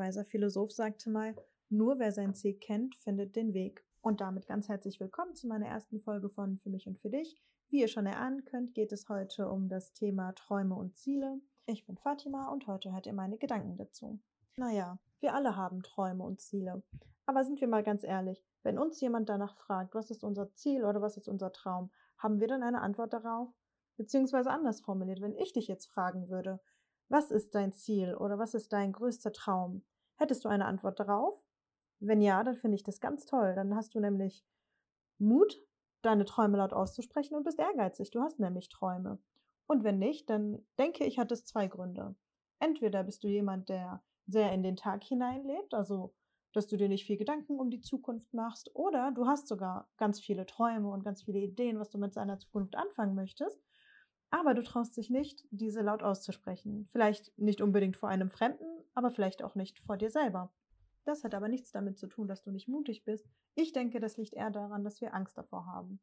weiser Philosoph sagte mal, nur wer sein Ziel kennt, findet den Weg. Und damit ganz herzlich willkommen zu meiner ersten Folge von Für mich und für dich. Wie ihr schon erahnen könnt, geht es heute um das Thema Träume und Ziele. Ich bin Fatima und heute hört ihr meine Gedanken dazu. Naja, wir alle haben Träume und Ziele. Aber sind wir mal ganz ehrlich, wenn uns jemand danach fragt, was ist unser Ziel oder was ist unser Traum, haben wir dann eine Antwort darauf? Beziehungsweise anders formuliert, wenn ich dich jetzt fragen würde, was ist dein Ziel oder was ist dein größter Traum? Hättest du eine Antwort darauf? Wenn ja, dann finde ich das ganz toll. Dann hast du nämlich Mut, deine Träume laut auszusprechen und bist ehrgeizig. Du hast nämlich Träume. Und wenn nicht, dann denke ich, hat es zwei Gründe. Entweder bist du jemand, der sehr in den Tag hineinlebt, also dass du dir nicht viel Gedanken um die Zukunft machst, oder du hast sogar ganz viele Träume und ganz viele Ideen, was du mit seiner Zukunft anfangen möchtest aber du traust dich nicht, diese laut auszusprechen. Vielleicht nicht unbedingt vor einem Fremden, aber vielleicht auch nicht vor dir selber. Das hat aber nichts damit zu tun, dass du nicht mutig bist. Ich denke, das liegt eher daran, dass wir Angst davor haben.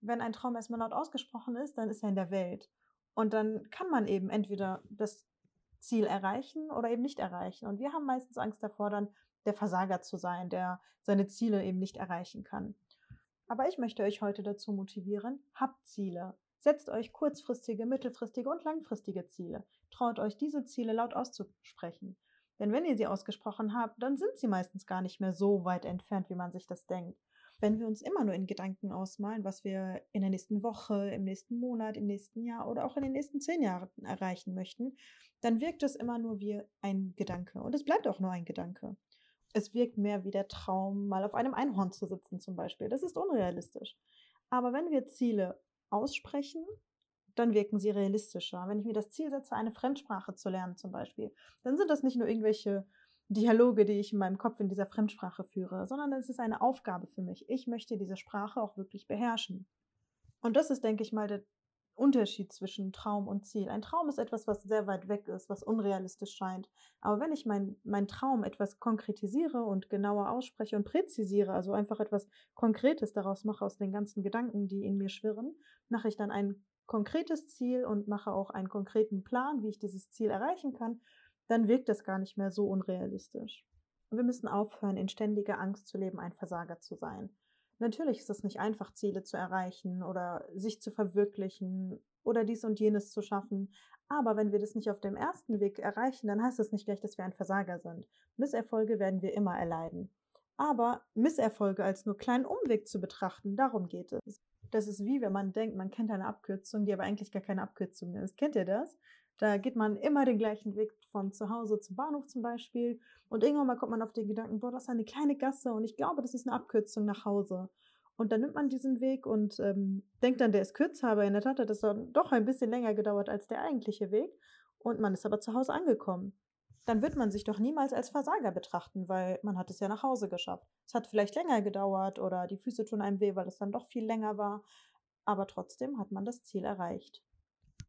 Wenn ein Traum erstmal laut ausgesprochen ist, dann ist er in der Welt. Und dann kann man eben entweder das Ziel erreichen oder eben nicht erreichen. Und wir haben meistens Angst davor, dann der Versager zu sein, der seine Ziele eben nicht erreichen kann. Aber ich möchte euch heute dazu motivieren, habt Ziele, Setzt euch kurzfristige, mittelfristige und langfristige Ziele. Traut euch, diese Ziele laut auszusprechen. Denn wenn ihr sie ausgesprochen habt, dann sind sie meistens gar nicht mehr so weit entfernt, wie man sich das denkt. Wenn wir uns immer nur in Gedanken ausmalen, was wir in der nächsten Woche, im nächsten Monat, im nächsten Jahr oder auch in den nächsten zehn Jahren erreichen möchten, dann wirkt es immer nur wie ein Gedanke. Und es bleibt auch nur ein Gedanke. Es wirkt mehr wie der Traum, mal auf einem Einhorn zu sitzen zum Beispiel. Das ist unrealistisch. Aber wenn wir Ziele aussprechen, dann wirken sie realistischer. Wenn ich mir das Ziel setze, eine Fremdsprache zu lernen zum Beispiel, dann sind das nicht nur irgendwelche Dialoge, die ich in meinem Kopf in dieser Fremdsprache führe, sondern es ist eine Aufgabe für mich. Ich möchte diese Sprache auch wirklich beherrschen. Und das ist, denke ich mal, der Unterschied zwischen Traum und Ziel. Ein Traum ist etwas, was sehr weit weg ist, was unrealistisch scheint. Aber wenn ich meinen mein Traum etwas konkretisiere und genauer ausspreche und präzisiere, also einfach etwas Konkretes daraus mache aus den ganzen Gedanken, die in mir schwirren, mache ich dann ein konkretes Ziel und mache auch einen konkreten Plan, wie ich dieses Ziel erreichen kann, dann wirkt das gar nicht mehr so unrealistisch. Wir müssen aufhören, in ständiger Angst zu leben, ein Versager zu sein. Natürlich ist es nicht einfach, Ziele zu erreichen oder sich zu verwirklichen oder dies und jenes zu schaffen. Aber wenn wir das nicht auf dem ersten Weg erreichen, dann heißt das nicht gleich, dass wir ein Versager sind. Misserfolge werden wir immer erleiden. Aber Misserfolge als nur kleinen Umweg zu betrachten, darum geht es. Das ist wie wenn man denkt, man kennt eine Abkürzung, die aber eigentlich gar keine Abkürzung ist. Kennt ihr das? Da geht man immer den gleichen Weg von zu Hause zum Bahnhof zum Beispiel. Und irgendwann mal kommt man auf den Gedanken, boah, das ist eine kleine Gasse und ich glaube, das ist eine Abkürzung nach Hause. Und dann nimmt man diesen Weg und ähm, denkt dann, der ist kürzer, aber in der Tat hat das dann doch ein bisschen länger gedauert als der eigentliche Weg. Und man ist aber zu Hause angekommen. Dann wird man sich doch niemals als Versager betrachten, weil man hat es ja nach Hause geschafft. Es hat vielleicht länger gedauert oder die Füße tun einem weh, weil es dann doch viel länger war. Aber trotzdem hat man das Ziel erreicht.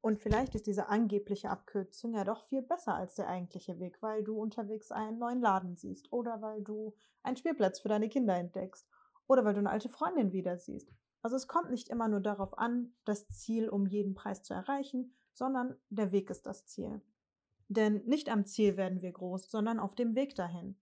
Und vielleicht ist diese angebliche Abkürzung ja doch viel besser als der eigentliche Weg, weil du unterwegs einen neuen Laden siehst oder weil du einen Spielplatz für deine Kinder entdeckst oder weil du eine alte Freundin wieder siehst. Also es kommt nicht immer nur darauf an, das Ziel um jeden Preis zu erreichen, sondern der Weg ist das Ziel. Denn nicht am Ziel werden wir groß, sondern auf dem Weg dahin.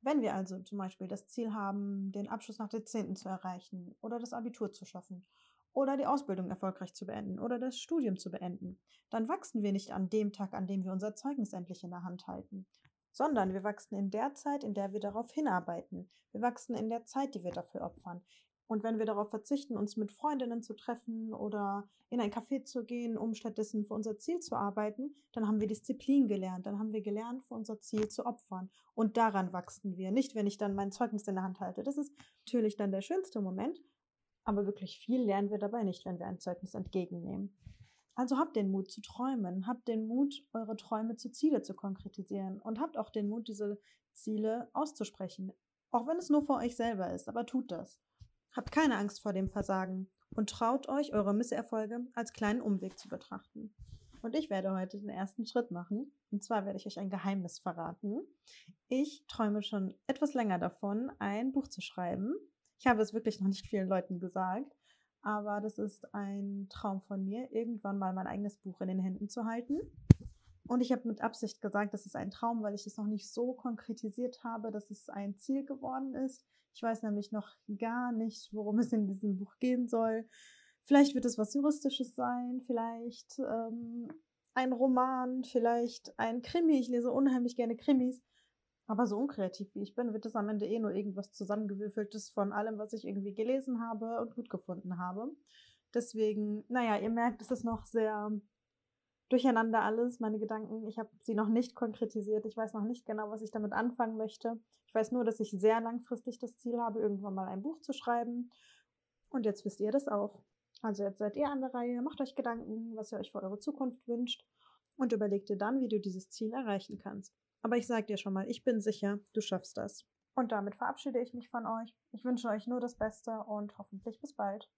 Wenn wir also zum Beispiel das Ziel haben, den Abschluss nach der 10. zu erreichen oder das Abitur zu schaffen oder die Ausbildung erfolgreich zu beenden oder das Studium zu beenden, dann wachsen wir nicht an dem Tag, an dem wir unser Zeugnis endlich in der Hand halten, sondern wir wachsen in der Zeit, in der wir darauf hinarbeiten. Wir wachsen in der Zeit, die wir dafür opfern. Und wenn wir darauf verzichten, uns mit Freundinnen zu treffen oder in ein Café zu gehen, um stattdessen für unser Ziel zu arbeiten, dann haben wir Disziplin gelernt. Dann haben wir gelernt, für unser Ziel zu opfern. Und daran wachsen wir. Nicht, wenn ich dann mein Zeugnis in der Hand halte. Das ist natürlich dann der schönste Moment. Aber wirklich viel lernen wir dabei nicht, wenn wir ein Zeugnis entgegennehmen. Also habt den Mut zu träumen, habt den Mut, eure Träume zu Ziele zu konkretisieren und habt auch den Mut, diese Ziele auszusprechen. Auch wenn es nur vor euch selber ist, aber tut das. Habt keine Angst vor dem Versagen und traut euch, eure Misserfolge als kleinen Umweg zu betrachten. Und ich werde heute den ersten Schritt machen. Und zwar werde ich euch ein Geheimnis verraten. Ich träume schon etwas länger davon, ein Buch zu schreiben. Ich habe es wirklich noch nicht vielen Leuten gesagt, aber das ist ein Traum von mir, irgendwann mal mein eigenes Buch in den Händen zu halten. Und ich habe mit Absicht gesagt, das ist ein Traum, weil ich es noch nicht so konkretisiert habe, dass es ein Ziel geworden ist. Ich weiß nämlich noch gar nicht, worum es in diesem Buch gehen soll. Vielleicht wird es was Juristisches sein, vielleicht ähm, ein Roman, vielleicht ein Krimi. Ich lese unheimlich gerne Krimis. Aber so unkreativ wie ich bin, wird es am Ende eh nur irgendwas zusammengewürfeltes von allem, was ich irgendwie gelesen habe und gut gefunden habe. Deswegen, naja, ihr merkt, es ist noch sehr durcheinander alles, meine Gedanken. Ich habe sie noch nicht konkretisiert. Ich weiß noch nicht genau, was ich damit anfangen möchte. Ich weiß nur, dass ich sehr langfristig das Ziel habe, irgendwann mal ein Buch zu schreiben. Und jetzt wisst ihr das auch. Also jetzt seid ihr an der Reihe, macht euch Gedanken, was ihr euch für eure Zukunft wünscht und überlegt dir dann, wie du dieses Ziel erreichen kannst. Aber ich sage dir schon mal, ich bin sicher, du schaffst das. Und damit verabschiede ich mich von euch. Ich wünsche euch nur das Beste und hoffentlich bis bald.